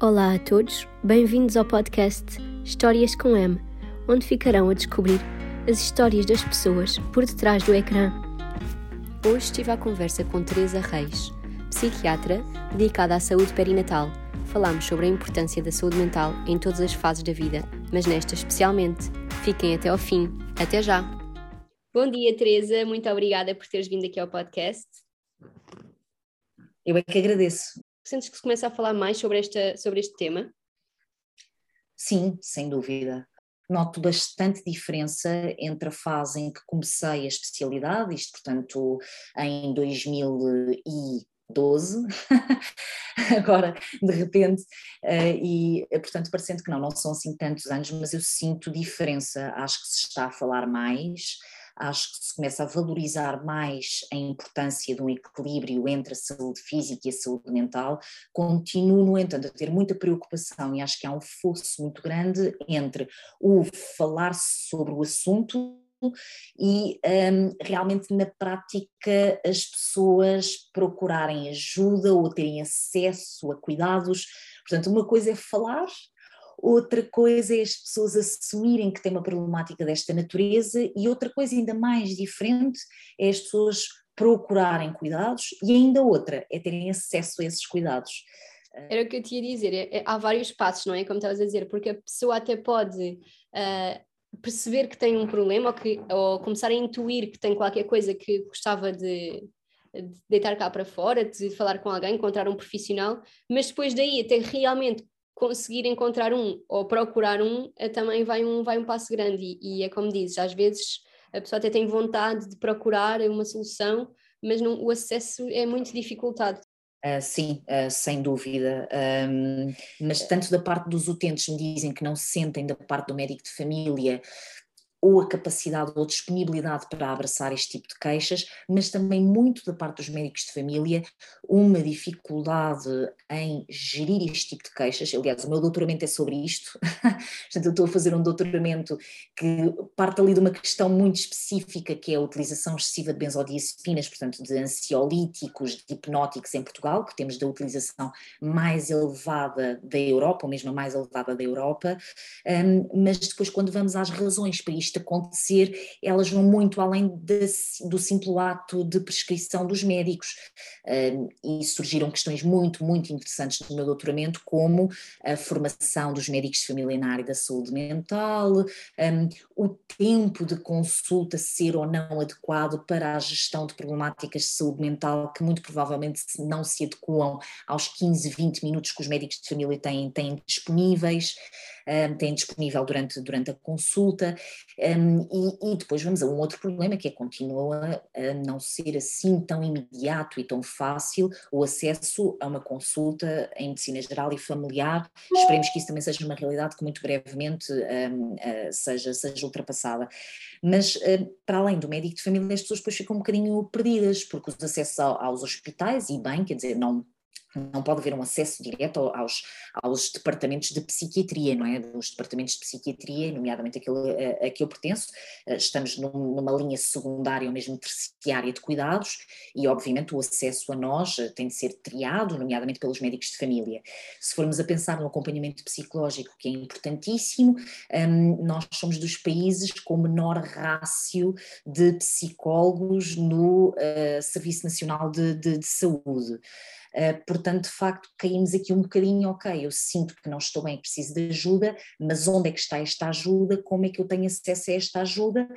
Olá a todos, bem-vindos ao podcast Histórias com M, onde ficarão a descobrir as histórias das pessoas por detrás do ecrã. Hoje estive à conversa com Teresa Reis, psiquiatra dedicada à saúde perinatal. Falámos sobre a importância da saúde mental em todas as fases da vida, mas nesta especialmente. Fiquem até ao fim. Até já! Bom dia, Teresa. Muito obrigada por teres vindo aqui ao podcast. Eu é que agradeço. Sentes que se começa a falar mais sobre, esta, sobre este tema? Sim, sem dúvida. Noto bastante diferença entre a fase em que comecei a especialidade, isto, portanto, em 2012, agora de repente, uh, e portanto, parecendo que não, não são assim tantos anos, mas eu sinto diferença, acho que se está a falar mais acho que se começa a valorizar mais a importância de um equilíbrio entre a saúde física e a saúde mental. Continuo, no entanto, a ter muita preocupação e acho que há um fosso muito grande entre o falar sobre o assunto e um, realmente na prática as pessoas procurarem ajuda ou terem acesso a cuidados. Portanto, uma coisa é falar outra coisa é as pessoas assumirem que têm uma problemática desta natureza, e outra coisa ainda mais diferente é as pessoas procurarem cuidados, e ainda outra é terem acesso a esses cuidados. Era o que eu te ia dizer, é, é, há vários passos, não é? Como estavas a dizer, porque a pessoa até pode uh, perceber que tem um problema ou, que, ou começar a intuir que tem qualquer coisa que gostava de, de deitar cá para fora, de falar com alguém, encontrar um profissional, mas depois daí até realmente conseguir encontrar um ou procurar um é, também vai um, vai um passo grande e, e, é como dizes, às vezes a pessoa até tem vontade de procurar uma solução, mas não, o acesso é muito dificultado. Uh, sim, uh, sem dúvida. Um, mas tanto da parte dos utentes me dizem que não sentem da parte do médico de família ou a capacidade ou a disponibilidade para abraçar este tipo de queixas, mas também muito da parte dos médicos de família, uma dificuldade em gerir este tipo de queixas. Aliás, o meu doutoramento é sobre isto, portanto, eu estou a fazer um doutoramento que parte ali de uma questão muito específica, que é a utilização excessiva de benzodiazepinas, portanto, de ansiolíticos, de hipnóticos em Portugal, que temos da utilização mais elevada da Europa, ou mesmo a mais elevada da Europa, um, mas depois, quando vamos às razões para isto isto acontecer, elas vão muito além de, do simples ato de prescrição dos médicos. E surgiram questões muito, muito interessantes no meu doutoramento, como a formação dos médicos de família na área da saúde mental, o tempo de consulta ser ou não adequado para a gestão de problemáticas de saúde mental, que muito provavelmente não se adequam aos 15, 20 minutos que os médicos de família têm, têm disponíveis um, têm disponível durante, durante a consulta, um, e, e, depois vamos a um outro problema que é continua a não ser assim tão imediato e tão fácil o acesso a uma consulta em medicina geral e familiar. Esperemos que isso também seja uma realidade que muito brevemente um, uh, seja, seja ultrapassada. Mas uh, para além do médico de família, as pessoas depois ficam um bocadinho perdidas, porque os acessos aos hospitais, e bem, quer dizer, não não pode haver um acesso direto aos, aos departamentos de psiquiatria, não é? Os departamentos de psiquiatria, nomeadamente aquele a, a que eu pertenço, eh, estamos num, numa linha secundária ou mesmo terciária de cuidados e, obviamente, o acesso a nós eh, tem de ser triado, nomeadamente pelos médicos de família. Se formos a pensar no acompanhamento psicológico, que é importantíssimo, um, nós somos dos países com menor rácio de psicólogos no uh, Serviço Nacional de, de, de Saúde. Uh, portanto, de facto, caímos aqui um bocadinho, ok, eu sinto que não estou bem, preciso de ajuda, mas onde é que está esta ajuda? Como é que eu tenho acesso a esta ajuda?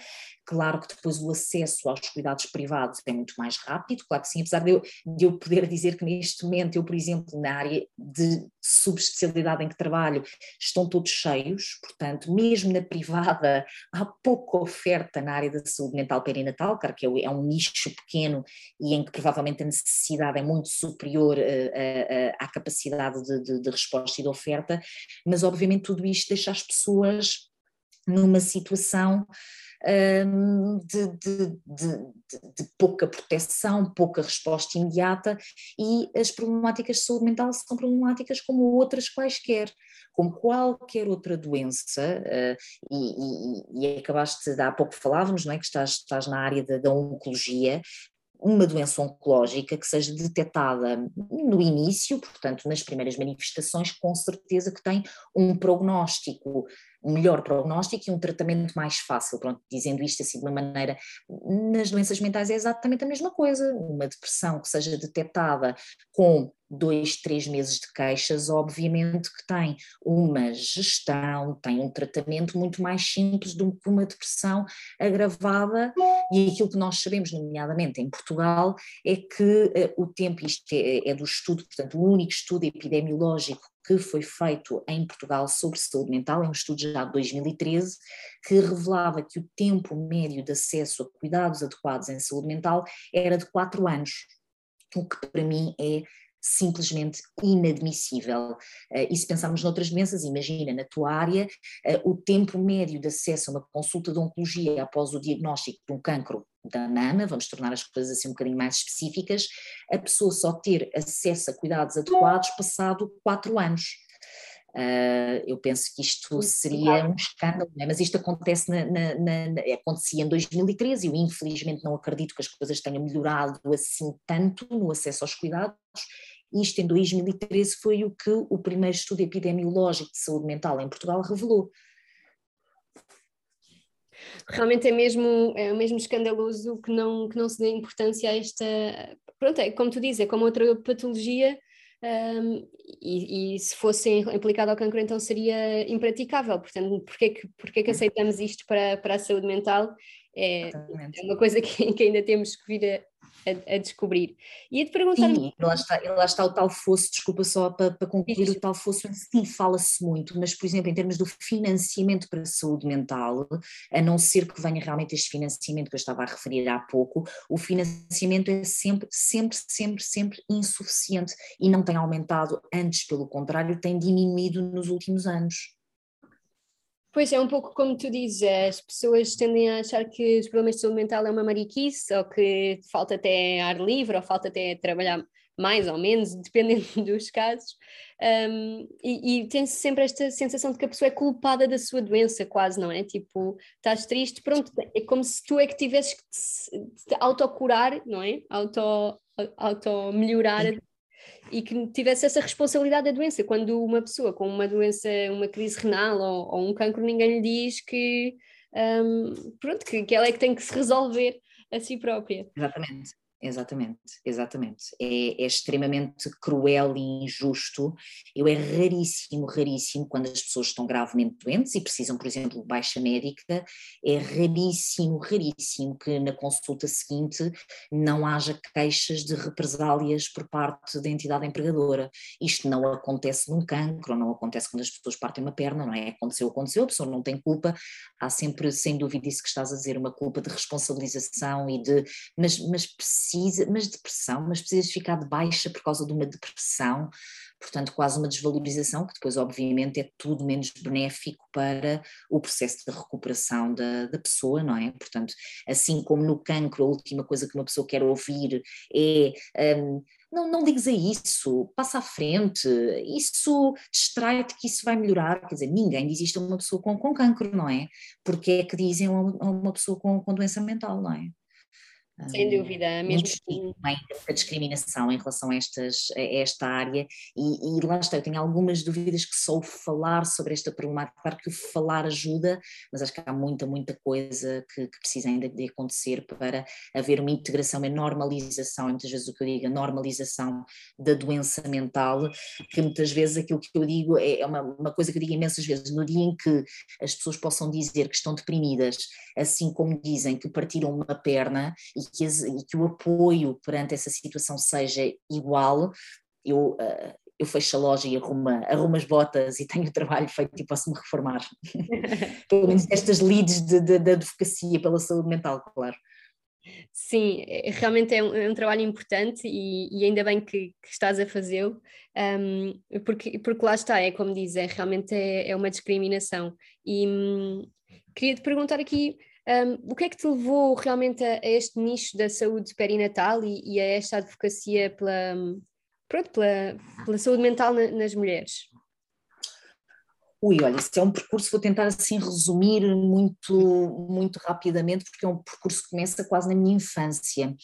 Claro que depois o acesso aos cuidados privados é muito mais rápido, claro que sim, apesar de eu, de eu poder dizer que neste momento eu, por exemplo, na área de subespecialidade em que trabalho, estão todos cheios, portanto, mesmo na privada há pouca oferta na área da saúde mental perinatal, claro que é, é um nicho pequeno e em que provavelmente a necessidade é muito superior uh, uh, à capacidade de, de, de resposta e de oferta, mas obviamente tudo isto deixa as pessoas numa situação de, de, de, de, pouca proteção, pouca resposta imediata e as problemáticas de saúde mental são problemáticas como outras quaisquer, como qualquer outra doença, e, e, e, acabaste de há pouco falávamos, não é, que estás, estás na área da oncologia, uma doença oncológica que seja detectada no início, portanto, nas primeiras manifestações, com certeza que tem um prognóstico, um melhor prognóstico e um tratamento mais fácil. Pronto, dizendo isto assim de uma maneira, nas doenças mentais é exatamente a mesma coisa. Uma depressão que seja detectada com dois, três meses de queixas, obviamente que tem uma gestão, tem um tratamento muito mais simples do que uma depressão agravada e aquilo que nós sabemos, nomeadamente em Portugal, é que uh, o tempo, isto é, é do estudo, portanto, o único estudo epidemiológico que foi feito em Portugal sobre saúde mental, é um estudo já de 2013, que revelava que o tempo médio de acesso a cuidados adequados em saúde mental era de 4 anos, o que para mim é simplesmente inadmissível. Uh, e se pensarmos noutras doenças, imagina na tua área, uh, o tempo médio de acesso a uma consulta de oncologia após o diagnóstico de um cancro da mama, vamos tornar as coisas assim um bocadinho mais específicas, a pessoa só ter acesso a cuidados adequados passado quatro anos. Uh, eu penso que isto seria um escândalo, é? mas isto acontece na, na, na, acontecia em 2013 e eu infelizmente não acredito que as coisas tenham melhorado assim tanto no acesso aos cuidados. Isto em 2013 foi o que o primeiro estudo epidemiológico de saúde mental em Portugal revelou. Realmente é mesmo, é mesmo escandaloso que não, que não se dê importância a esta. Pronto, é como tu dizes, é como outra patologia um, e, e, se fosse implicado ao cancro então seria impraticável, portanto porquê que, porquê que aceitamos isto para, para a saúde mental é, é uma coisa que, que, ainda temos que vir a, a, descobrir. E a te perguntar. Sim, lá está, lá está o tal fosso, desculpa só para, para concluir, o tal fosso em si fala-se muito, mas, por exemplo, em termos do financiamento para a saúde mental, a não ser que venha realmente este financiamento que eu estava a referir há pouco, o financiamento é sempre, sempre, sempre, sempre insuficiente e não tem aumentado, antes, pelo contrário, tem diminuído nos últimos anos. Pois é, um pouco como tu dizes, as pessoas tendem a achar que os problemas de saúde mental é uma mariquice, ou que falta até ar livre, ou falta até trabalhar mais ou menos, dependendo dos casos, um, e, e tem-se sempre esta sensação de que a pessoa é culpada da sua doença, quase, não é? Tipo, estás triste, pronto, é como se tu é que tivesses que te, te autocurar, não é? Auto, auto melhorar e que tivesse essa responsabilidade da doença. Quando uma pessoa com uma doença, uma crise renal ou, ou um cancro, ninguém lhe diz que, um, pronto, que, que ela é que tem que se resolver a si própria. Exatamente. Exatamente, exatamente. É, é, extremamente cruel e injusto. Eu é raríssimo, raríssimo quando as pessoas estão gravemente doentes e precisam, por exemplo, de baixa médica, é raríssimo, raríssimo que na consulta seguinte não haja queixas de represálias por parte da entidade empregadora. Isto não acontece num cancro, não acontece quando as pessoas partem uma perna, não é? Aconteceu, aconteceu, a pessoa não tem culpa. Há sempre, sem dúvida, isso que estás a dizer, uma culpa de responsabilização e de. Mas, mas mas depressão, mas precisas ficar de baixa por causa de uma depressão, portanto quase uma desvalorização, que depois obviamente é tudo menos benéfico para o processo de recuperação da, da pessoa, não é? Portanto, assim como no cancro a última coisa que uma pessoa quer ouvir é... Um, não, não digas a isso, passa à frente, isso distrai-te que isso vai melhorar, quer dizer, ninguém diz isto a uma pessoa com, com cancro, não é? Porque é que dizem a uma pessoa com, com doença mental, não é? Sem dúvida, mesmo assim. a discriminação em relação a, estas, a esta área e, e, lá está, eu tenho algumas dúvidas que só falar sobre esta problemática, claro que falar ajuda, mas acho que há muita, muita coisa que, que precisa ainda de acontecer para haver uma integração, uma normalização, muitas vezes o que eu digo, a normalização da doença mental, que muitas vezes aquilo que eu digo é, é uma, uma coisa que eu digo imensas vezes, no dia em que as pessoas possam dizer que estão deprimidas, assim como dizem que partiram uma perna e que, e que o apoio perante essa situação seja igual, eu, uh, eu fecho a loja e arrumo, arrumo as botas e tenho o trabalho feito e posso me reformar. Pelo menos estas leads de, de, de advocacia pela saúde mental, claro. Sim, é, realmente é um, é um, trabalho importante e, e ainda bem que, que estás a fazê-lo, um, porque, porque lá está, é como diz, é, realmente é, é uma discriminação. E hum, queria te perguntar aqui um, o que é que te levou realmente a, a este nicho da saúde perinatal e, e, a esta advocacia pela, pronto, pela, pela saúde mental na, nas mulheres? Ui, olha, isso é um percurso, vou tentar assim resumir muito, muito rapidamente, porque é um percurso que começa quase na minha infância.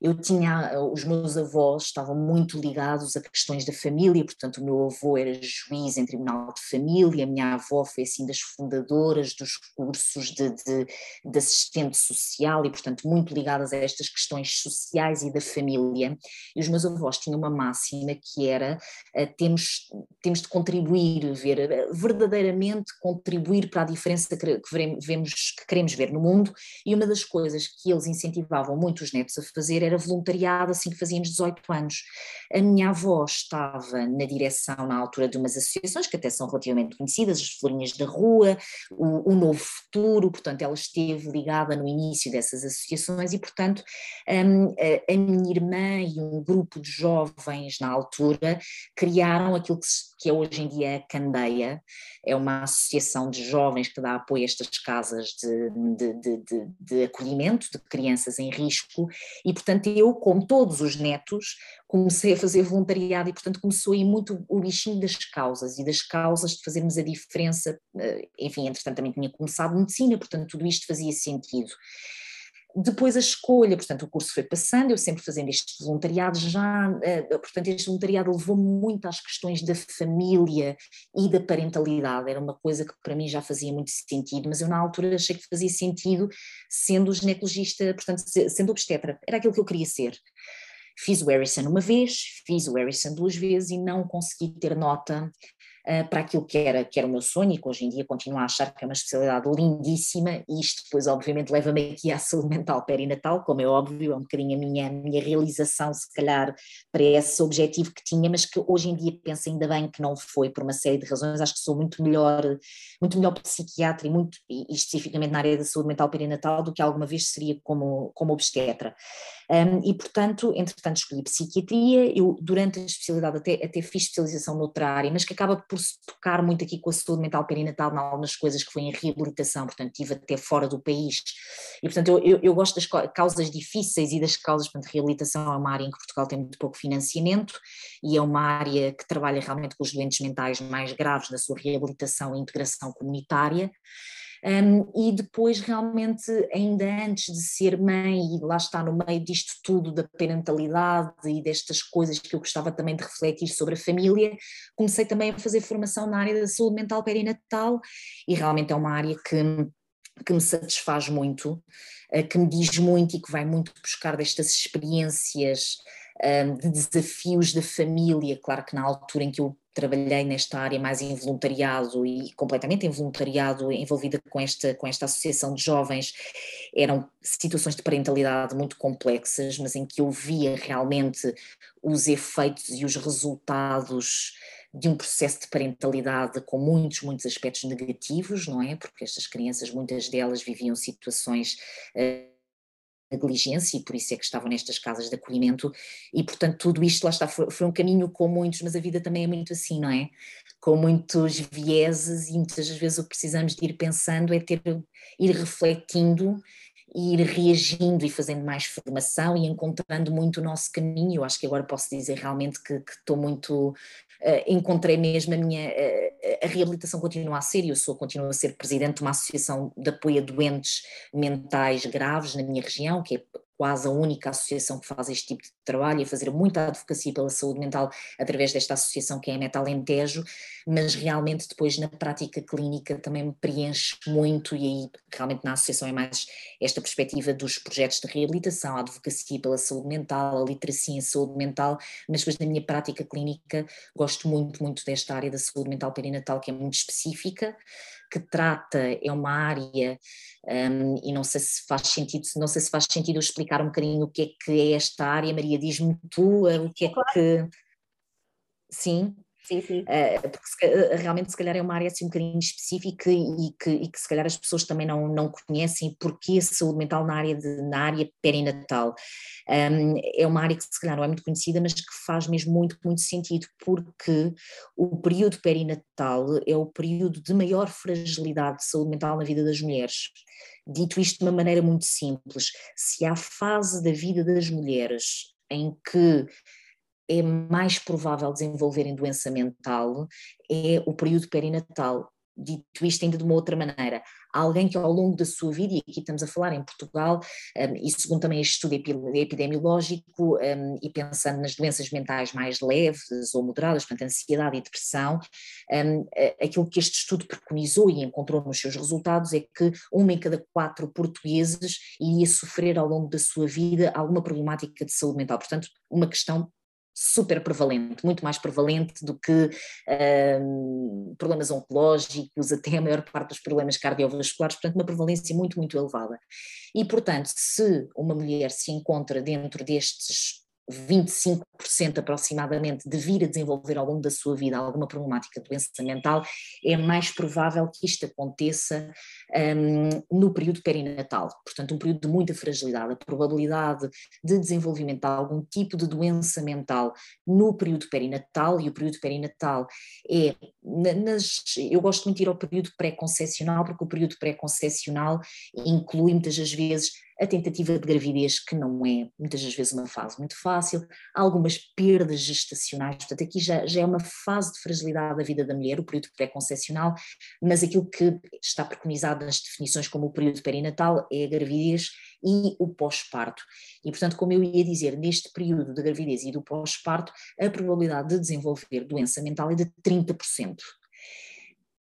Eu tinha, os meus avós estavam muito ligados a questões da família, portanto o meu avô era juiz em tribunal de família, a minha avó foi assim das fundadoras dos cursos de, de, de assistente social e portanto muito ligadas a estas questões sociais e da família, e os meus avós tinham uma máxima que era uh, temos, temos de contribuir, ver, uh, verdadeiramente contribuir para a diferença que, que queremos ver no mundo, e uma das coisas que eles incentivavam muito os netos a fazer era voluntariado assim que fazíamos 18 anos. A minha avó estava na direção, na altura, de umas associações que até são relativamente conhecidas, as Florinhas da Rua, o, o Novo Futuro, portanto, ela esteve ligada no início dessas associações e, portanto, um, a, a minha irmã e um grupo de jovens na altura criaram aquilo que, que é hoje em dia a Candeia, é uma associação de jovens que dá apoio a estas casas de, de, de, de acolhimento de crianças em risco e, portanto, portanto, eu, como todos os netos, comecei a fazer voluntariado e, portanto, começou aí muito o bichinho das causas e das causas de fazermos a diferença. Eh, enfim, entretanto, também tinha começado medicina, portanto, tudo isto fazia sentido. Depois a escolha, portanto, o curso foi passando, eu sempre fazendo este voluntariado já, eh, portanto, este voluntariado levou-me muito às questões da família e da parentalidade, era uma coisa que para mim já fazia muito sentido, mas eu na altura achei que fazia sentido sendo ginecologista, portanto, sendo obstetra, era aquilo que eu queria ser. Fiz o Harrison uma vez, fiz o Harrison duas vezes e não consegui ter nota para aquilo que era, que era o meu sonho e que hoje em dia continuo a achar que é uma especialidade lindíssima e isto depois obviamente leva-me aqui à saúde mental perinatal, como é óbvio, é um bocadinho a minha, a minha realização se calhar para esse objetivo que tinha, mas que hoje em dia penso ainda bem que não foi por uma série de razões, acho que sou muito melhor, muito melhor psiquiatra e, muito, e especificamente na área da saúde mental perinatal do que alguma vez seria como, como obstetra. Um, e, portanto, entretanto, escolhi psiquiatria. Eu, durante a especialidade, até, até fiz especialização noutra área, mas que acaba por se tocar muito aqui com a saúde mental perinatal, em algumas coisas que foi em reabilitação, portanto, estive até fora do país. E, portanto, eu, eu, eu gosto das causas difíceis e das causas, portanto, reabilitação é uma área em que Portugal tem muito pouco financiamento e é uma área que trabalha realmente com os doentes mentais mais graves na sua reabilitação e integração comunitária. Um, e depois, realmente, ainda antes de ser mãe, e lá está no meio disto tudo, da parentalidade e destas coisas que eu gostava também de refletir sobre a família, comecei também a fazer formação na área da saúde mental perinatal, e realmente é uma área que que me satisfaz muito, eh, que me diz muito e que vai muito buscar destas experiências de desafios da família. Claro que na altura em que eu trabalhei nesta área mais em voluntariado e completamente em voluntariado envolvida com esta, com esta associação de jovens, eram situações de parentalidade muito complexas, mas em que eu via realmente os efeitos e os resultados de um processo de parentalidade com muitos, muitos aspectos negativos, não é? Porque estas crianças, muitas delas viviam situações uh, negligência e por isso é que estavam nestas casas de acolhimento e portanto tudo isto lá está, foi, foi, um caminho com muitos, mas a vida também é muito assim, não é? Com muitos vieses e muitas vezes o que precisamos de ir pensando é ter, ir refletindo ir reagindo e fazendo mais formação e encontrando muito o nosso caminho. Eu acho que agora posso dizer realmente que, estou muito uh, encontrei mesmo a minha uh, a reabilitação continua a ser, eu sou continuo a ser presidente de uma associação de apoio a doentes mentais graves na minha região, que é quase a única associação que faz este tipo de trabalho e a fazer muita advocacia pela saúde mental através desta associação que é a Metalentejo, mas realmente depois na prática clínica também me preenche muito e aí realmente na associação é mais esta perspectiva dos projetos de reabilitação, a advocacia pela saúde mental, a literacia em saúde mental, mas depois na minha prática clínica gosto muito, muito desta área da saúde mental perinatal que é muito específica, que trata, é uma área, um, e não sei se faz sentido, não sei se faz sentido eu explicar um bocadinho o que é que é esta área, Maria, diz-me tu o que é claro. que. Sim. Sim, sim. Uh, porque se, eh, realmente se calhar é uma área assim um bocadinho específica e que, e que se calhar as pessoas também não, não conhecem porque a saúde mental na área, de, na área perinatal. Um, é uma área que se calhar não é muito conhecida, mas que faz mesmo muito, muito sentido, porque o período perinatal é o período de maior fragilidade de saúde mental na vida das mulheres. Dito isto de uma maneira muito simples, se há fase da vida das mulheres em que é mais provável desenvolverem doença mental é o período perinatal. dito isto ainda de uma outra maneira, alguém que ao longo da sua vida, e aqui estamos a falar em Portugal, um, e segundo também este estudo epidemiológico, um, e pensando nas doenças mentais mais leves ou moderadas, portanto, ansiedade e depressão, um, aquilo que este estudo preconizou e encontrou nos seus resultados é que uma em cada quatro portugueses iria sofrer ao longo da sua vida alguma problemática de saúde mental. Portanto, uma questão super prevalente, muito mais prevalente do que um, problemas oncológicos, até a maior parte dos problemas cardiovasculares, portanto uma prevalência muito, muito elevada. E portanto, se uma mulher se encontra dentro destes 25% aproximadamente de vir a desenvolver ao longo da sua vida alguma problemática de doença mental, é mais provável que isto aconteça um, no período perinatal, portanto um período de muita fragilidade, a probabilidade de desenvolvimento de algum tipo de doença mental no período perinatal, e o período perinatal é, nas, eu gosto muito de ir ao período pré-concepcional, porque o período pré-concepcional inclui muitas das vezes a tentativa de gravidez, que não é muitas das vezes uma fase muito fácil, algumas perdas gestacionais, portanto aqui já, já é uma fase de fragilidade da vida da mulher, o período pré-concepcional, mas aquilo que está preconizado nas definições como o período perinatal é a gravidez e o pós-parto. E portanto, como eu ia dizer, neste período da gravidez e do pós-parto, a probabilidade de desenvolver doença mental é de 30%.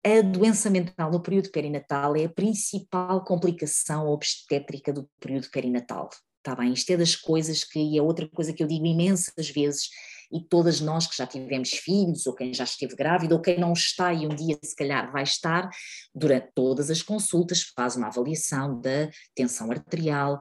A doença mental no período perinatal é a principal complicação obstétrica do período perinatal. Está bem? Isto é das coisas que, é outra coisa que eu digo imensas vezes, e todas nós que já tivemos filhos, ou quem já esteve grávida, ou quem não está e um dia se calhar vai estar, durante todas as consultas faz uma avaliação da tensão arterial,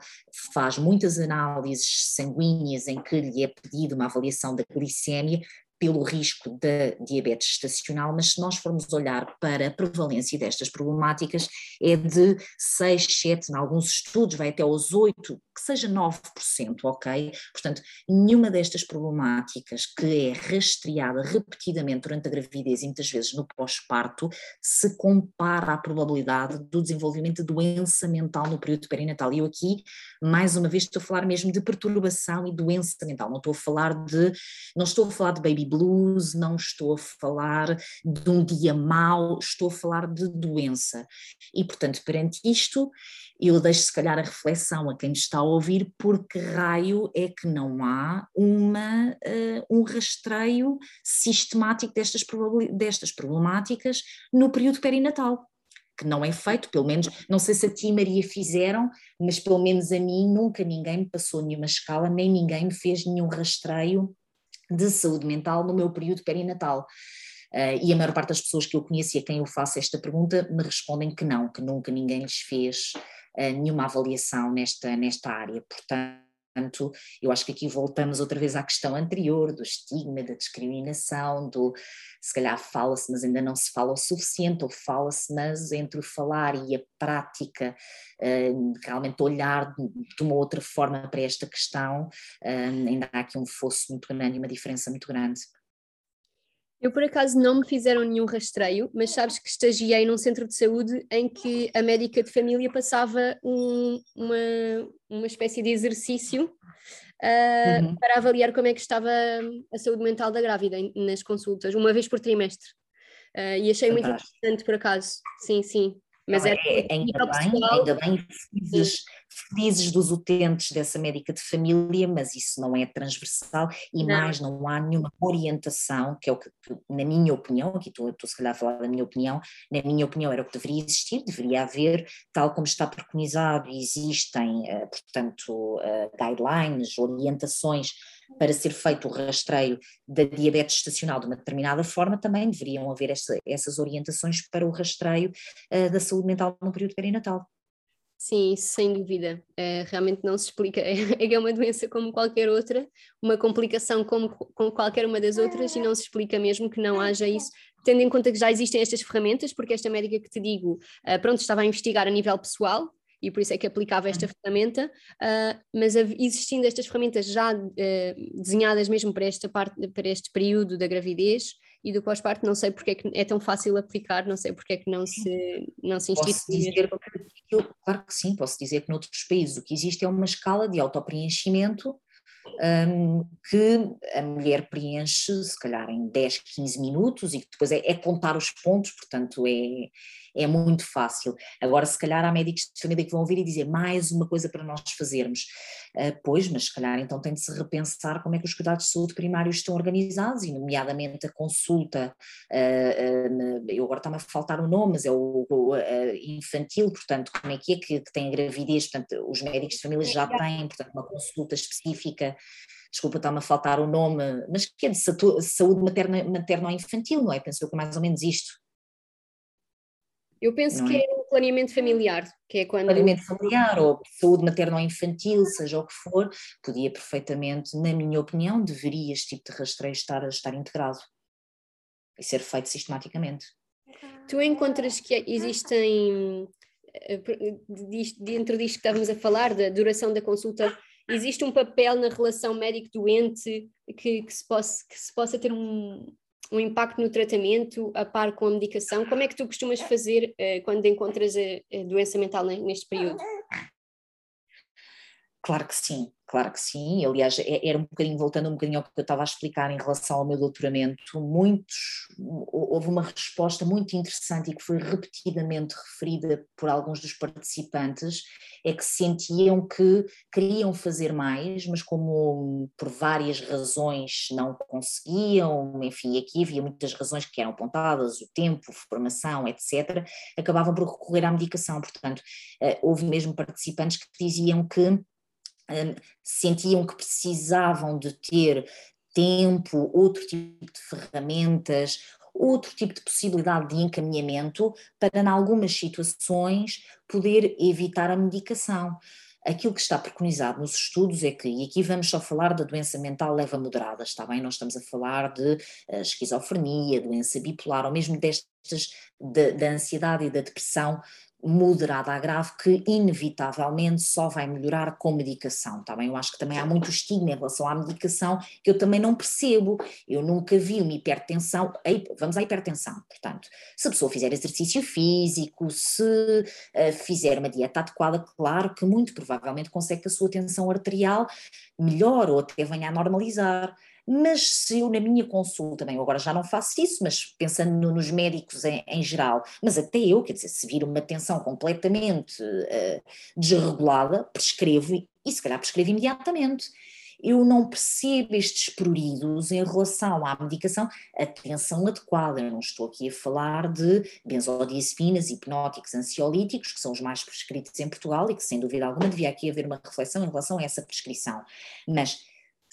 faz muitas análises sanguíneas em que lhe é pedido uma avaliação da glicémia, pelo risco da diabetes estacional, mas se nós formos olhar para a prevalência destas problemáticas, é de 6, 7, em alguns estudos vai até aos 8, que seja 9%, ok? Portanto, nenhuma destas problemáticas que é rastreada repetidamente durante a gravidez e muitas vezes no pós-parto se compara à probabilidade do desenvolvimento de doença mental no período perinatal. E eu aqui, mais uma vez, estou a falar mesmo de perturbação e doença mental, não estou a falar de, não estou a falar de baby blues, não estou a falar de um dia mau, estou a falar de doença. E, portanto, perante isto, eu deixo se calhar a reflexão a quem está ouvir, porque raio é que não há uma, uh, um rastreio sistemático destas, destas problemáticas no período perinatal que não é feito, pelo menos, não sei se a ti Maria fizeram, mas pelo menos a mim nunca ninguém me passou nenhuma escala, nem ninguém me fez nenhum rastreio de saúde mental no meu período perinatal. Uh, e a maior parte das pessoas que eu conheci a quem eu faço esta pergunta me respondem que não, que nunca ninguém lhes fez uh, nenhuma avaliação nesta, nesta área. Portanto, Portanto, eu acho que aqui voltamos outra vez à questão anterior do estigma, da discriminação, do se calhar fala-se, mas ainda não se fala o suficiente, ou fala-se, mas entre o falar e a prática, uh, realmente olhar de uma outra forma para esta questão, ainda há aqui um fosso muito grande e uma diferença muito grande. Eu, por acaso, não me fizeram nenhum rastreio, mas sabes que estagiei num centro de saúde em que a médica de família passava um, uma, uma espécie de exercício uh, uhum. para avaliar como é que estava a saúde mental da grávida nas consultas, uma vez por trimestre. Uh, e achei Fantástico. muito interessante, por acaso. Sim, sim. Mas é, é, ainda, bem, pessoal, ainda bem felizes, felizes dos utentes dessa médica de família, mas isso não é transversal e não. mais não há nenhuma orientação, que é o que, na minha opinião, aqui estou, estou se calhar a falar da minha opinião, na minha opinião era o que deveria existir, deveria haver, tal como está preconizado, existem, eh, portanto, eh, guidelines, orientações para ser feito o rastreio da diabetes estacional de uma determinada forma, também deveriam haver essa, essas orientações para o rastreio uh, da saúde mental no período perinatal. Sim, sem dúvida. É, realmente não se explica. É, é uma doença como qualquer outra, uma complicação como, como qualquer uma das outras, e não se explica mesmo que não haja isso, tendo em conta que já existem estas ferramentas, porque esta médica que te digo, uh, pronto, estava a investigar a nível pessoal, e por isso é que aplicava esta uhum. ferramenta, uh, mas existindo estas ferramentas já uh, desenhadas mesmo para esta parte, para este período da gravidez e do pós-parto, não sei porque é que é tão fácil aplicar, não sei porque é que não se, não se institui. Claro que sim, posso dizer que noutros países o que existe é uma escala de autopreenchimento um, que a mulher preenche, se calhar, em 10, 15 minutos e que depois é, é contar os pontos, portanto é, é muito fácil. Agora, se calhar, há médicos de família que vão ouvir e dizer mais uma coisa para nós fazermos. Uh, pois, mas se calhar então tem de se repensar como é que os cuidados de saúde primários estão organizados, e nomeadamente a consulta, uh, uh, eu agora está-me a faltar o nome, mas é o, o infantil, portanto, como é que é que, que tem gravidez, portanto, os médicos de família já têm, portanto, uma consulta específica desculpa, está-me a faltar o nome, mas que é de saúde materna, materno-infantil, não é? Penso que é mais ou menos isto. Eu penso não que é? é um planeamento familiar, que é quando. Planeamento familiar ou saúde materno-infantil, seja o que for, podia perfeitamente, na minha opinião, deveria este tipo de rastreio estar, estar integrado e ser feito sistematicamente. Tu encontras que existem, eh, dentro disto que estávamos a falar, da duração da consulta, existe um papel na relação médico-doente que, que, se possa, que se possa ter um, um impacto no tratamento a par com a medicação? Como é que tu costumas fazer uh, quando encontras a, a doença mental neste período? Claro que sim, claro que sim. Aliás, é, era um bocadinho, voltando um bocadinho ao que eu estava a explicar em relação ao meu doutoramento, muitos, houve uma resposta muito interessante e que foi repetidamente referida por alguns dos participantes, é que sentiam que queriam fazer mais, mas como por várias razões não conseguiam, enfim, aqui havia muitas razões que eram apontadas, o tempo, formação, etc., acabavam por recorrer à medicação. Portanto, eh, houve mesmo participantes que diziam que sentiam que precisavam de ter tempo, outro tipo de ferramentas, outro tipo de possibilidade de encaminhamento para, em algumas situações, poder evitar a medicação. Aquilo que está preconizado nos estudos é que, e aqui vamos só falar da doença mental leva moderada, está bem? Nós estamos a falar de uh, esquizofrenia, doença bipolar, ou mesmo destas da ansiedade e da depressão moderada a grave que inevitavelmente só vai melhorar com medicação, tá bem? Eu acho que também há muito estigma em relação à medicação que eu também não percebo. Eu nunca vi uma hipertensão, vamos à hipertensão, portanto, se a pessoa fizer exercício físico, se uh, fizer uma dieta adequada, claro que muito provavelmente consegue que a sua tensão arterial melhore ou até venha a normalizar. Mas se eu na minha consulta, bem, eu agora já não faço isso, mas pensando no, nos médicos em, em, geral, mas até eu, quer dizer, se vir uma tensão completamente uh, desregulada, prescrevo e se calhar prescrevo imediatamente eu não percebo estes pruridos em relação à medicação, atenção adequada. Eu não estou aqui a falar de benzodiazepinas, hipnóticos, ansiolíticos, que são os mais prescritos em Portugal e que, sem dúvida alguma, devia aqui haver uma reflexão em relação a essa prescrição. Mas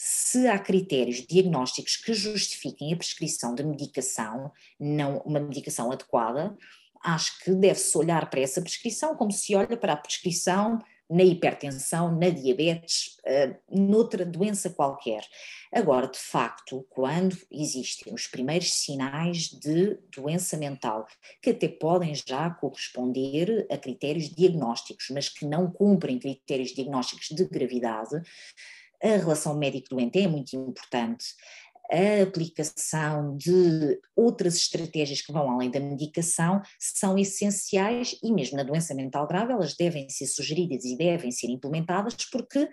se há critérios diagnósticos que justifiquem a prescrição de medicação, não uma medicação adequada, acho que deve-se olhar para essa prescrição como se olha para a prescrição na hipertensão, na diabetes, uh, noutra doença qualquer. Agora, de facto, quando existem os primeiros sinais de doença mental, que até podem já corresponder a critérios diagnósticos, mas que não cumprem critérios diagnósticos de gravidade, a relação médico-doente é muito importante, a aplicação de outras estratégias que vão além da medicação são essenciais e mesmo na doença mental grave elas devem ser sugeridas e devem ser implementadas porque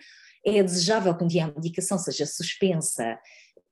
é desejável que um dia a medicação seja suspensa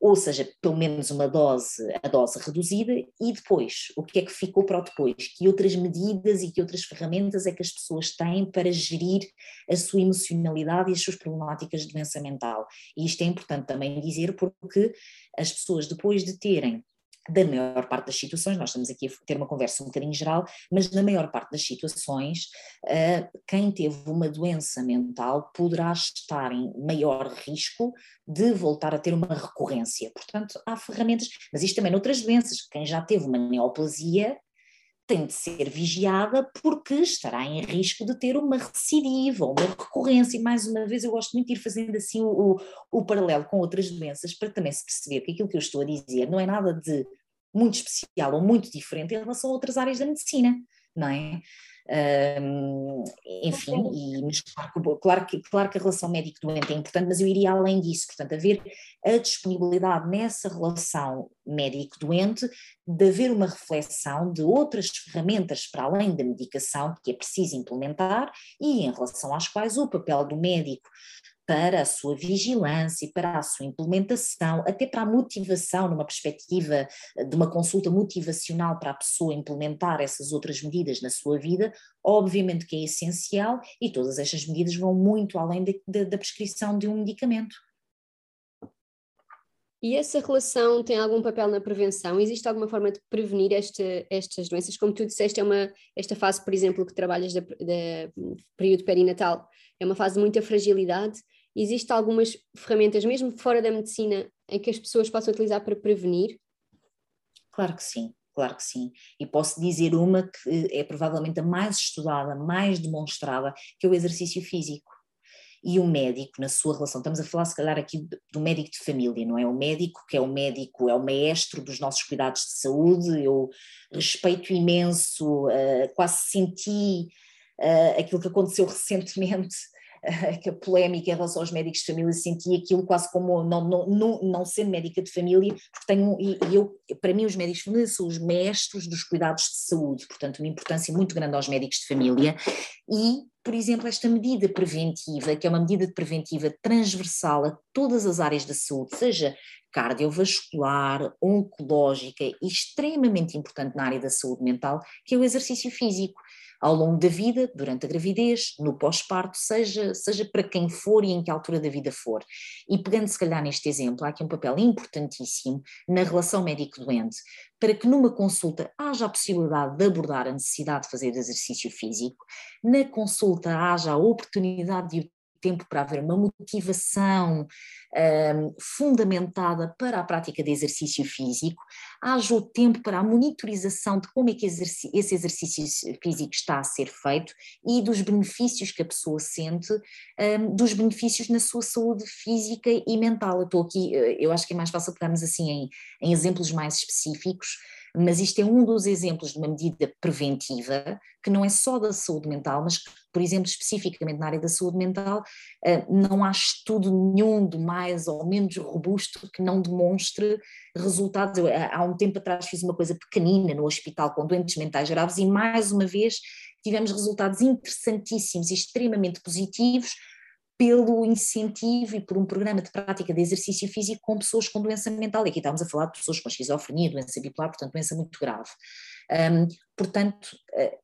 ou seja, pelo menos uma dose, a dose reduzida, e depois, o que é que ficou para o depois? Que outras medidas e que outras ferramentas é que as pessoas têm para gerir a sua emocionalidade e as suas problemáticas de doença mental? E isto é importante também dizer porque as pessoas, depois de terem da maior parte das situações, nós estamos aqui a ter uma conversa um bocadinho geral, mas na maior parte das situações, uh, quem teve uma doença mental poderá estar em maior risco de voltar a ter uma recorrência. Portanto, há ferramentas, mas isto também noutras doenças, quem já teve uma neoplasia tem de ser vigiada porque estará em risco de ter uma recidiva, uma recorrência. E mais uma vez, eu gosto muito de ir fazendo assim o, o, o, paralelo com outras doenças para também se perceber que aquilo que eu estou a dizer não é nada de muito especial ou muito diferente em relação a outras áreas da medicina, não é? Enfim, e, mas claro, claro, que, claro que a relação médico-doente é importante, mas eu iria além disso, portanto, haver a disponibilidade nessa relação médico-doente de haver uma reflexão de outras ferramentas para além da medicação que é preciso implementar e em relação às quais o papel do médico para a sua vigilância, para a sua implementação, até para a motivação, numa perspectiva de uma consulta motivacional para a pessoa implementar essas outras medidas na sua vida, obviamente que é essencial e todas estas medidas vão muito além de, de, da prescrição de um medicamento. E essa relação tem algum papel na prevenção? Existe alguma forma de prevenir estas doenças? Como tu disseste, é uma, esta fase, por exemplo, que trabalhas da, da período perinatal, é uma fase de muita fragilidade. Existem algumas ferramentas, mesmo fora da medicina, em que as pessoas possam utilizar para prevenir? Claro que sim, claro que sim. E posso dizer uma que é provavelmente a mais estudada, mais demonstrada, que é o exercício físico e o médico na sua relação. Estamos a falar, se calhar, aqui do médico de família, não é? O médico, que é o médico, é o maestro dos nossos cuidados de saúde. Eu respeito imenso, uh, quase senti uh, aquilo que aconteceu recentemente que a polémica em relação aos médicos de família, senti aquilo quase como não, não, não, não sendo médica de família, porque tenho, e, eu, para mim os médicos de família são os mestres dos cuidados de saúde, portanto uma importância muito grande aos médicos de família. E por exemplo, esta medida preventiva, que é uma medida preventiva transversal a todas as áreas da saúde, seja cardiovascular, oncológica e extremamente importante na área da saúde mental, que é o exercício físico ao longo da vida, durante a gravidez, no pós-parto, seja, seja para quem for e em que altura da vida for. E pegando se calhar neste exemplo, há aqui um papel importantíssimo na relação médico-doente, para que numa consulta haja a possibilidade de abordar a necessidade de fazer exercício físico, na consulta haja a oportunidade de tempo para haver uma motivação um, fundamentada para a prática de exercício físico, haja o tempo para a monitorização de como é que esse exercício físico está a ser feito e dos benefícios que a pessoa sente, um, dos benefícios na sua saúde física e mental. Eu estou aqui, eh, eu acho que é mais fácil pegarmos assim em, em exemplos mais específicos, mas isto é um dos exemplos de uma medida preventiva que não é só da saúde mental, mas por exemplo, especificamente na área da saúde mental, eh, não há estudo nenhum de mais ou menos robusto que não demonstre resultados. Eu, há um tempo atrás fiz uma coisa pequenina no hospital com doentes mentais graves e mais uma vez tivemos resultados interessantíssimos e extremamente positivos pelo incentivo e por um programa de prática de exercício físico com pessoas com doença mental. E aqui estamos a falar de pessoas com esquizofrenia, doença bipolar, portanto, doença muito grave. Um, portanto, uh,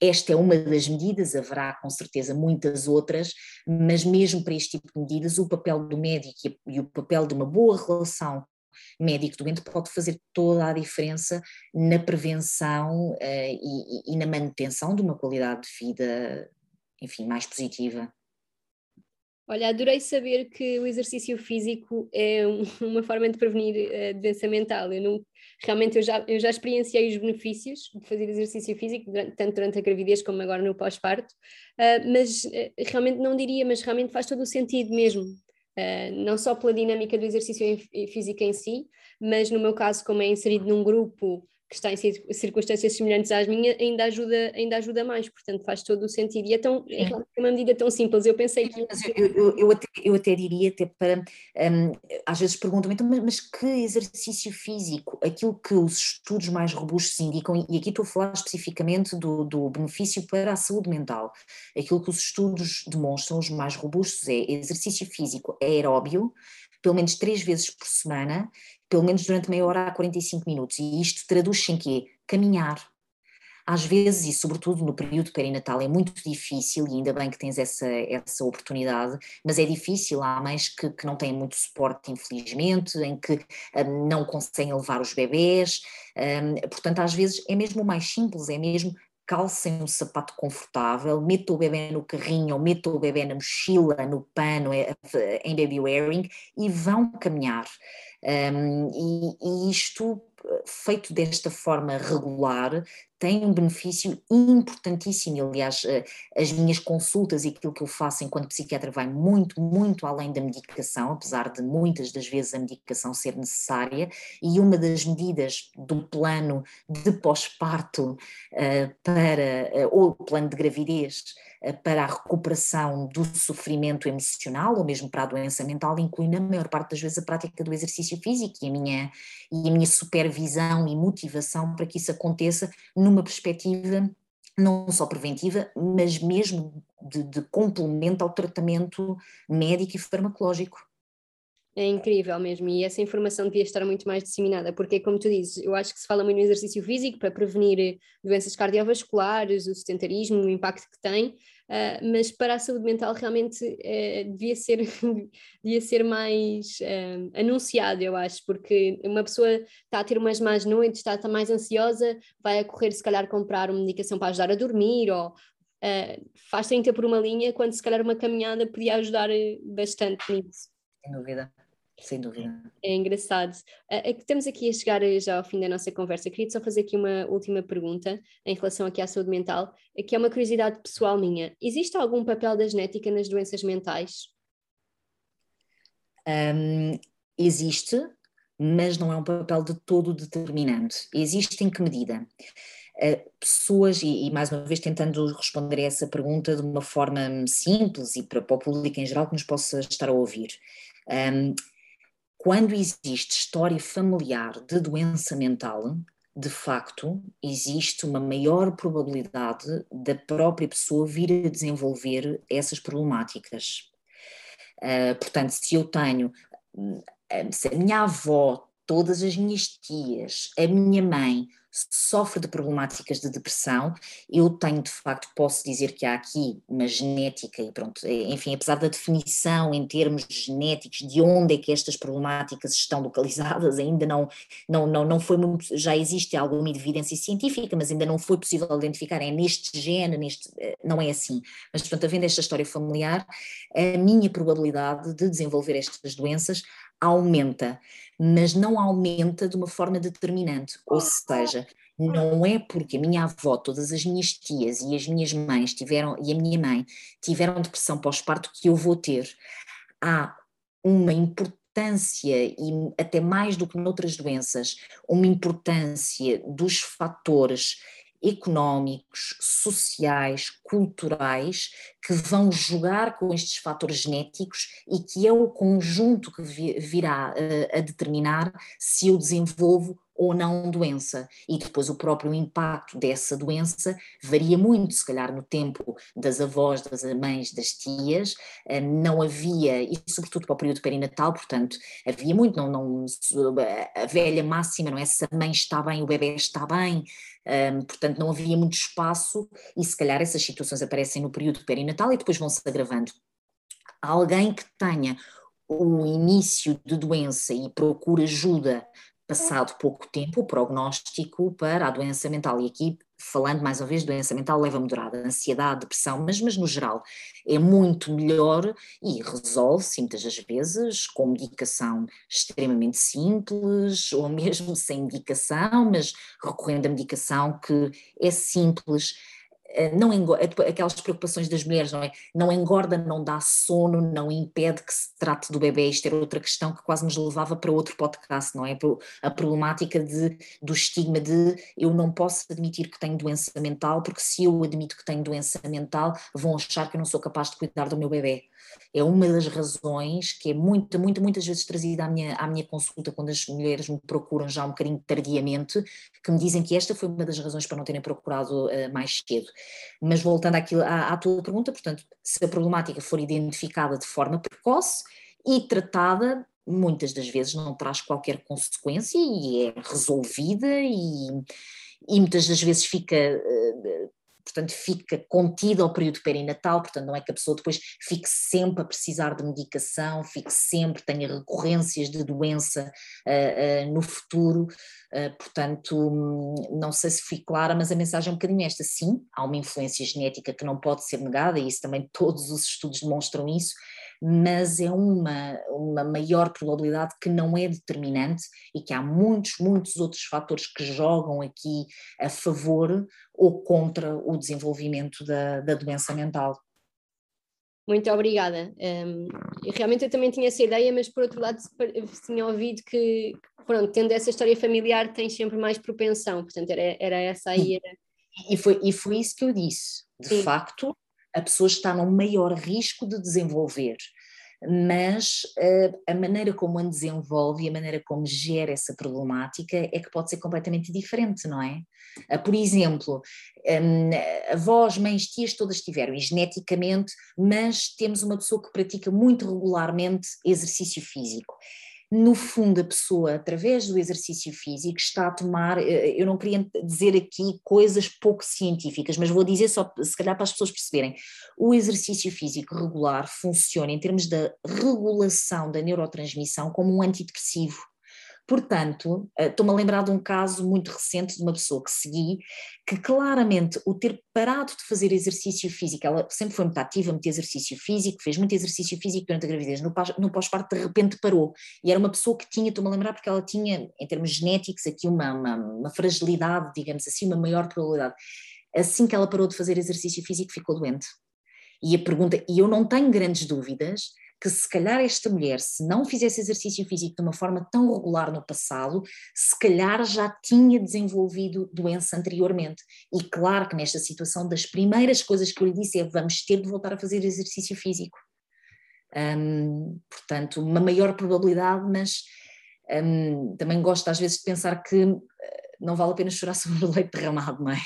esta é uma das medidas, haverá com certeza muitas outras, mas mesmo para este tipo de medidas, o papel do médico e o papel de uma boa relação médico-doente pode fazer toda a diferença na prevenção uh, e, e na manutenção de uma qualidade de vida, enfim, mais positiva. Olha, adorei saber que o exercício físico é uma forma de prevenir a doença mental. Eu não, realmente eu já, eu já experienciei os benefícios de fazer exercício físico, durante, tanto durante a gravidez como agora no pós-parto, uh, mas uh, realmente não diria, mas realmente faz todo o sentido mesmo. Uh, não só pela dinâmica do exercício físico em si, mas no meu caso, como é inserido num grupo que está em circunstâncias semelhantes às minhas, ainda ajuda, ainda ajuda mais, portanto faz todo o sentido. E é, tão, é uma medida tão simples, eu pensei que... Eu, eu, eu, até, eu até diria, até para, um, às vezes perguntam-me, então, mas, mas, que exercício físico? Aquilo que os estudos mais robustos indicam, e aqui estou a falar especificamente do, do benefício para a saúde mental, aquilo que os estudos demonstram, os mais robustos, é exercício físico aeróbio, pelo menos três vezes por semana, pelo menos durante meia hora a 45 minutos. E isto traduz-se em quê? Caminhar. Às vezes, e sobretudo no período perinatal, é muito difícil, e ainda bem que tens essa, essa oportunidade, mas é difícil. Há mães que, que não têm muito suporte, infelizmente, em que um, não conseguem levar os bebés. Um, portanto, às vezes é mesmo mais simples, é mesmo calcem um sapato confortável, metam o bebê no carrinho ou metam o bebê na mochila, no pano, é, em baby wearing e vão caminhar. Um, e, e isto feito desta forma regular tem um benefício importantíssimo. Aliás, eh, as minhas consultas e aquilo que eu faço enquanto psiquiatra vai muito, muito além da medicação, apesar de muitas das vezes a medicação ser necessária, e uma das medidas do plano de pós-parto uh, para, uh, ou plano de gravidez, para a recuperação do sofrimento emocional ou mesmo para a doença mental, inclui na maior parte das vezes a prática do exercício físico e a minha, e a minha supervisão e motivação para que isso aconteça numa perspectiva não só preventiva, mas mesmo de, de complemento ao tratamento médico e farmacológico. É incrível mesmo, e essa informação devia estar muito mais disseminada, porque, como tu dizes, eu acho que se fala muito no exercício físico para prevenir eh, doenças cardiovasculares, o sedentarismo, o impacto que tem, uh, mas para a saúde mental realmente uh, devia, ser, devia ser mais uh, anunciado, eu acho, porque uma pessoa está a ter umas más noites, está, está mais ansiosa, vai a correr, se calhar, comprar uma medicação para ajudar a dormir ou. faz 30 por uma linha, quando se calhar uma caminhada podia ajudar bastante nisso. Sem dúvida sem dúvida. É engraçado. É que estamos aqui a chegar já ao fim da nossa conversa. Queria só fazer aqui uma última pergunta em relação aqui à saúde mental, que é uma curiosidade pessoal minha. Existe algum papel da genética nas doenças mentais? Um, existe, mas não é um papel de todo determinante. Existe em que medida? Uh, pessoas, e, e, mais uma vez tentando responder a essa pergunta de uma forma simples e para, para o público em geral que nos possa estar a ouvir. Um, quando existe história familiar de doença mental, de facto, existe uma maior probabilidade da própria pessoa vir a desenvolver essas problemáticas. Uh, portanto, se eu tenho, se a minha avó, todas as minhas tias, a minha mãe sofre de problemáticas de depressão, eu tenho de facto, posso dizer que há aqui uma genética e pronto, é, enfim, apesar da definição em termos genéticos de onde é que estas problemáticas estão localizadas, ainda não, não, não, não foi muito, já existe alguma evidência científica, mas ainda não foi possível identificar, é neste gene, neste, eh, não é assim. Mas portanto, havendo esta história familiar, a minha probabilidade de desenvolver estas doenças aumenta, mas não aumenta de uma forma determinante. Ou seja, não é porque a minha avó, todas as minhas tias e as minhas mães tiveram, e a minha mãe tiveram depressão pós-parto que eu vou ter. Há uma importância, e até mais do que noutras doenças, uma importância dos fatores económicos, sociais, culturais, que vão jogar com estes fatores genéticos e que é o conjunto que virá a, a determinar se eu desenvolvo ou não doença. E depois o próprio impacto dessa doença varia muito, se calhar no tempo das avós, das mães, das tias, eh, não havia, e sobretudo para o período perinatal, portanto, havia muito, não, não, a velha máxima, não é? Se a mãe está bem, o bebê está bem, um, portanto não havia muito espaço e se calhar essas situações aparecem no período perinatal e depois vão se agravando. Alguém que tenha o início de doença e procura ajuda passado pouco tempo, o prognóstico para a doença mental. E aqui, falando mais uma vez, doença mental leva moderada, ansiedade, depressão, mas, mas no geral é muito melhor e resolve-se muitas das vezes com medicação extremamente simples ou mesmo sem medicação, mas recorrendo a medicação que é simples não engorda, é aquelas preocupações das mulheres, não é? Não engorda, não dá sono, não impede que se trate do bebê. Isto era outra questão que quase nos levava para outro podcast, não é? A problemática de, do estigma de eu não posso admitir que tenho doença mental, porque se eu admito que tenho doença mental, vão achar que eu não sou capaz de cuidar do meu bebê. É uma das razões que é muito, muito, muitas vezes trazida à minha, à minha consulta quando as mulheres me procuram já um bocadinho tardiamente, que me dizem que esta foi uma das razões para não terem procurado uh, mais cedo. Mas voltando àquilo, à, à tua pergunta, portanto, se a problemática for identificada de forma precoce e tratada, muitas das vezes não traz qualquer consequência e é resolvida e, e muitas das vezes fica uh, portanto fica contida ao período perinatal, portanto não é que a pessoa depois fique sempre a precisar de medicação, fique sempre, tenha recorrências de doença uh, uh, no futuro, uh, portanto não sei se fui clara, mas a mensagem é um bocadinho esta, sim, há uma influência genética que não pode ser negada e isso também todos os estudos demonstram isso, mas é uma, uma maior probabilidade que não é determinante e que há muitos, muitos outros fatores que jogam aqui a favor ou contra o desenvolvimento da, da doença mental. Muito obrigada. Um, realmente eu também tinha essa ideia, mas por outro lado tinha ouvido que, pronto, tendo essa história familiar, tem sempre mais propensão, portanto era, era essa aí. Era... E, foi, e foi isso que eu disse. De Sim. facto, a pessoa está num maior risco de desenvolver mas uh, a maneira como a desenvolve e a maneira como gera essa problemática é que pode ser completamente diferente, não é? Uh, por exemplo, um, avós, mães, tias, todas tiveram, e geneticamente, mas temos uma pessoa que pratica muito regularmente exercício físico no fundo, a pessoa, através do exercício físico, está a tomar. Eh, eu não queria dizer aqui coisas pouco científicas, mas vou dizer só, se calhar, para as pessoas perceberem. O exercício físico regular funciona em termos da regulação da neurotransmissão como um antidepressivo. Portanto, eh, estou-me a lembrar de um caso muito recente de uma pessoa que segui, que claramente o ter parado de fazer exercício físico, ela sempre foi muito ativa, muito exercício físico, fez muito exercício físico durante a gravidez, no pós-parto de repente parou. E era uma pessoa que tinha, estou-me a lembrar, porque ela tinha, em termos genéticos, aqui uma, uma, uma fragilidade, digamos assim, uma maior probabilidade. Assim que ela parou de fazer exercício físico, ficou doente. E a pergunta, e eu não tenho grandes dúvidas que se calhar esta mulher, se não fizesse exercício físico de uma forma tão regular no passado, se calhar já tinha desenvolvido doença anteriormente. E claro que nesta situação, das primeiras coisas que eu lhe disse é vamos ter de voltar a fazer exercício físico. Um, portanto, uma maior probabilidade, mas um, também gosto às vezes de pensar que não vale a pena chorar sobre o leite derramado, não é?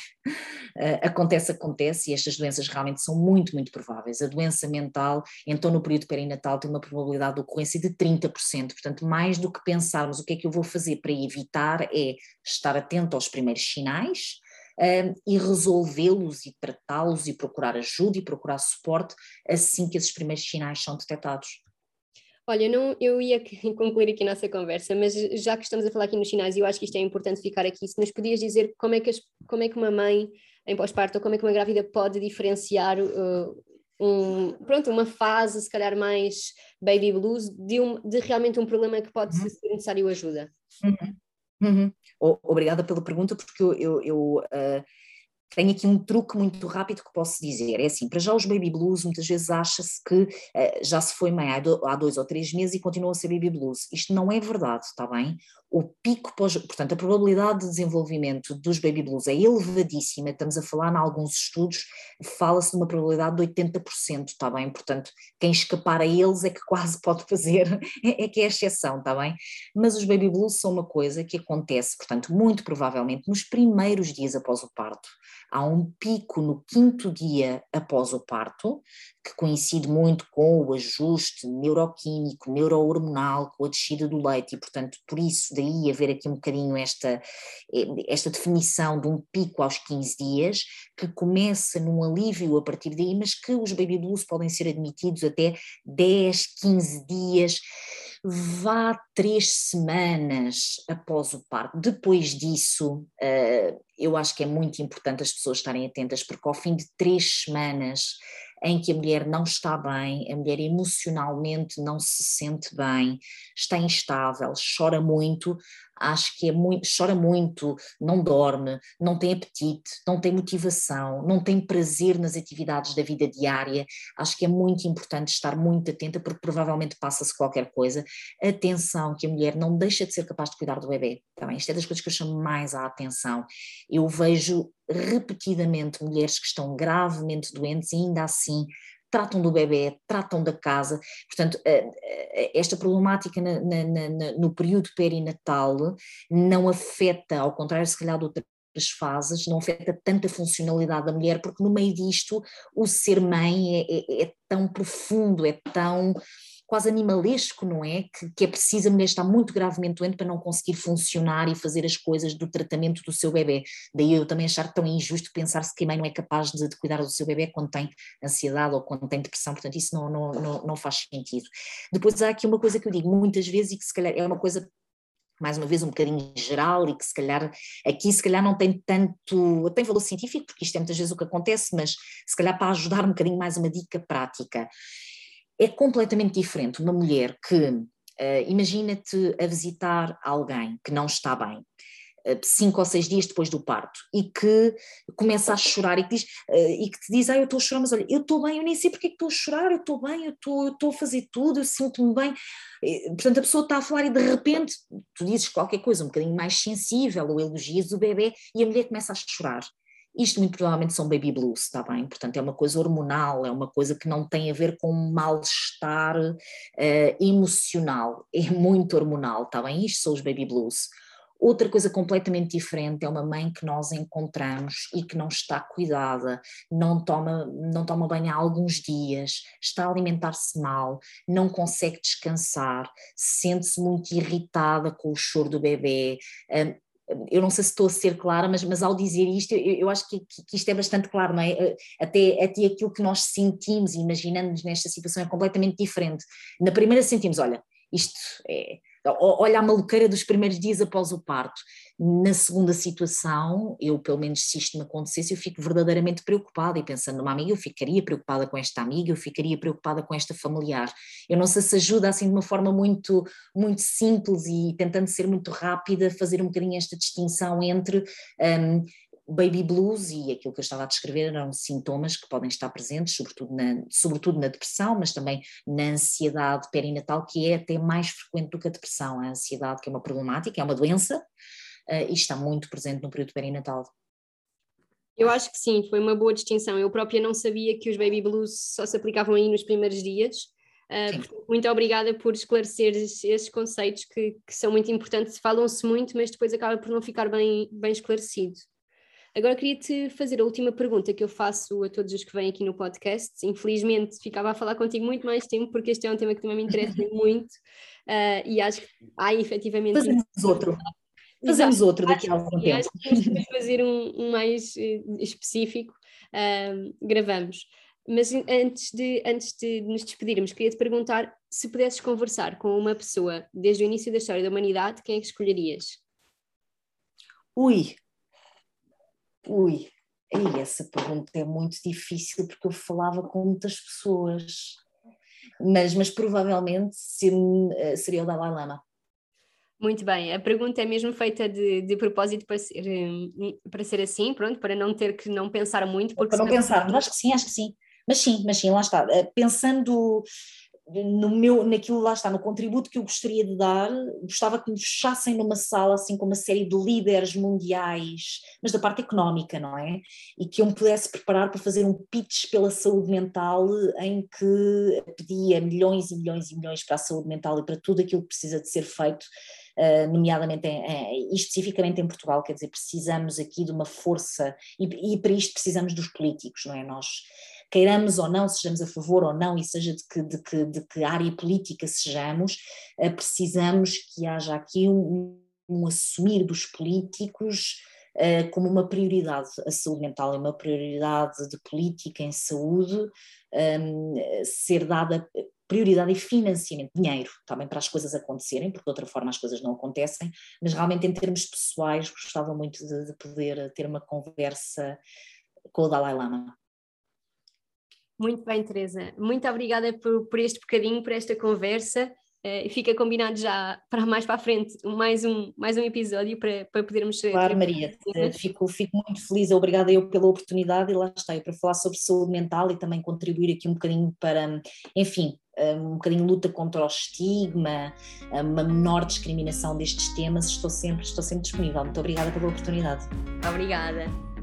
Uh, acontece, acontece, e estas doenças realmente são muito, muito prováveis. A doença mental, então no período perinatal, tem uma probabilidade de ocorrência de 30%, portanto, mais do que pensarmos o que é que eu vou fazer para evitar, é estar atento aos primeiros sinais, uh, e resolvê-los e tratá-los e procurar ajuda e procurar suporte assim que esses primeiros sinais são detectados. Olha, não, eu ia concluir aqui a nossa conversa, mas já que estamos a falar aqui nos sinais, eu acho que isto é importante ficar aqui, se nos podias dizer como é que, as, como é que uma mãe em pós-parto ou como é que uma grávida pode diferenciar uh, um, pronto, uma fase, se calhar mais baby blues, de, um, de realmente um problema que pode uhum. ser necessário ajuda. Uhum. Uhum. Obrigada pela pergunta, porque eu, eu, eu uh tenho aqui um truque muito rápido que posso dizer. É assim, para já os baby blues, muitas vezes acha-se que uh, já se foi mãe há, do, há, dois ou três meses e continua a ser baby blues. Isto não é verdade, está bem? O pico, pós, portanto, a probabilidade de desenvolvimento dos baby blues é elevadíssima, estamos a falar em alguns estudos, fala-se de uma probabilidade de 80%, está bem? Portanto, quem escapar a eles é que quase pode fazer, é, é que é exceção, está bem? Mas os baby blues são uma coisa que acontece, portanto, muito provavelmente nos primeiros dias após o parto há um pico no quinto dia após o parto, que coincide muito com o ajuste neuroquímico, neurohormonal, com a descida do leite, e portanto, por isso, daí haver aqui um bocadinho esta, esta definição de um pico aos 15 dias, que começa num alívio a partir daí, mas que os baby blues podem ser admitidos até 10, 15 dias vá três semanas após o parto. Depois disso, uh, eu acho que é muito importante as pessoas estarem atentas, porque ao fim de três semanas em que a mulher não está bem, a mulher emocionalmente não se sente bem, está instável, chora muito, acho que é muito, chora muito, não dorme, não tem apetite, não tem motivação, não tem prazer nas atividades da vida diária. Acho que é muito importante estar muito atenta, porque provavelmente passa-se qualquer coisa. Atenção, que a mulher não deixa de ser capaz de cuidar do bebê. Tá bem? Isto é das coisas que eu chamo mais a atenção. Eu vejo repetidamente mulheres que estão gravemente doentes e ainda assim tratam do bebê, tratam da casa. Portanto, eh, eh, esta problemática na, na, na, no período perinatal não afeta, ao contrário, se calhar, de outras fases, não afeta tanta funcionalidade da mulher, porque no meio disto o ser mãe é, é, é tão profundo, é tão quase animalesco, não é? Que, que, é preciso a mulher estar muito gravemente doente para não conseguir funcionar e fazer as coisas do tratamento do seu bebê. Daí eu também achar tão injusto pensar-se que a mãe não é capaz de, de, cuidar do seu bebê quando tem ansiedade ou quando tem depressão, portanto isso não, não, não, não faz sentido. Depois há aqui uma coisa que eu digo muitas vezes e que se calhar é uma coisa mais uma vez um bocadinho geral e que se calhar aqui se calhar não tem tanto, tem valor científico, porque isto é muitas vezes o que acontece, mas se calhar para ajudar um bocadinho mais uma dica prática é completamente diferente uma mulher que, uh, imagina-te a visitar alguém que não está bem, uh, cinco ou seis dias depois do parto, e que começa a chorar e que, diz, uh, e que te diz, ah, eu estou a chorar, mas olha, eu estou bem, eu nem sei porque é que estou a chorar, eu estou bem, eu estou, eu estou a fazer tudo, eu sinto-me bem. Portanto, a pessoa está a falar e de repente tu dizes qualquer coisa um bocadinho mais sensível ou elogias o bebê e a mulher começa a chorar Isto muito provavelmente são baby blues, está bem? Portanto, é uma coisa hormonal, é uma coisa que não tem a ver com mal-estar uh, emocional, é muito hormonal, está bem? Isto são os baby blues. Outra coisa completamente diferente é uma mãe que nós encontramos e que não está cuidada, não toma, não toma banho há alguns dias, está a alimentar-se mal, não consegue descansar, sente-se muito irritada com o choro do bebê, hum, eu não sei se estou a ser clara, mas, mas ao dizer isto, eu, eu acho que, que, isto é bastante claro, não é? Eh, até, até aquilo que nós sentimos e imaginamos nesta situação é completamente diferente. Na primeira sentimos, olha, isto é, olha a maluqueira dos primeiros dias após o parto. Na segunda situação, eu pelo menos se isto me acontecesse, eu fico verdadeiramente preocupada e pensando numa amiga, eu ficaria preocupada com esta amiga, eu ficaria preocupada com esta familiar. Eu não sei se ajuda assim de uma forma muito, muito simples e tentando ser muito rápida, fazer um bocadinho esta distinção entre um, baby blues e aquilo que eu estava a descrever eram sintomas que podem estar presentes, sobretudo na, sobretudo na depressão, mas também na ansiedade perinatal, que é até mais frequente do que a depressão. A ansiedade, que é uma problemática, é uma doença, uh, e está muito presente no período perinatal. Eu acho que sim, foi uma boa distinção. Eu própria não sabia que os baby blues só se aplicavam aí nos primeiros dias. Uh, muito obrigada por esclarecer esses conceitos que, que são muito importantes. Falam-se muito, mas depois acaba por não ficar bem, bem esclarecido. Agora queria-te fazer a última pergunta que eu faço a todos os que vêm aqui no podcast. Infelizmente ficava a falar contigo muito mais tempo, porque este é um tema que também me interessa muito uh, e acho que há efetivamente. Fazemos outro. Fazemos Exato. outro daqui a algum tempo. Acho que fazer um, um mais uh, específico, uh, gravamos. Mas antes de, antes de nos despedirmos, queria te perguntar se pudesses conversar com uma pessoa desde o início da história da humanidade, quem é que escolherias? Ui, Ui, essa pergunta é muito difícil porque eu falava com muitas pessoas, mas, mas provavelmente eh, seria o Dalai Lama. Muito bem, a pergunta é mesmo feita de, de propósito para ser, eh, para ser assim, pronto, para não ter que não pensar muito. Porque para não pensar, mas acho que sim, acho que sim. Mas sim, mas sim, lá está. Eh, pensando no meu, naquilo lá está, no contributo que eu gostaria de dar, gostava que me fechassem numa sala assim com uma série de líderes mundiais, mas da parte económica, não é? E que eu me pudesse preparar para fazer um pitch pela saúde mental em que pedia milhões e milhões e milhões para a saúde mental e para tudo aquilo que precisa de ser feito, uh, nomeadamente em, em, especificamente em Portugal, quer dizer, precisamos aqui de uma força e, e para isto precisamos dos políticos, não é? Nós queiramos ou não, sejamos a favor ou não, e seja de que, de que, de que área política sejamos, eh, precisamos que haja aqui um, um assumir dos políticos uh, como uma prioridade. A saúde mental é uma prioridade de política em saúde, um, ehm, ser dada prioridade e financiamento, dinheiro, também para as coisas acontecerem, porque de outra forma as coisas não acontecem, mas realmente em termos pessoais gostava muito de, de poder ter uma conversa com o Dalai Lama. Muito bem, Teresa. Muito obrigada por, por este bocadinho, por esta conversa. Uh, fica combinado já para mais para a frente mais um, mais um episódio para, para podermos. Claro, Maria, fico, fico muito feliz, obrigada eu pela oportunidade e lá está, para falar sobre saúde mental e também contribuir aqui um bocadinho para, enfim, eh, um bocadinho luta contra o estigma, eh, uma menor discriminação destes temas, estou sempre, estou sempre disponível. Muito obrigada pela oportunidade. Obrigada.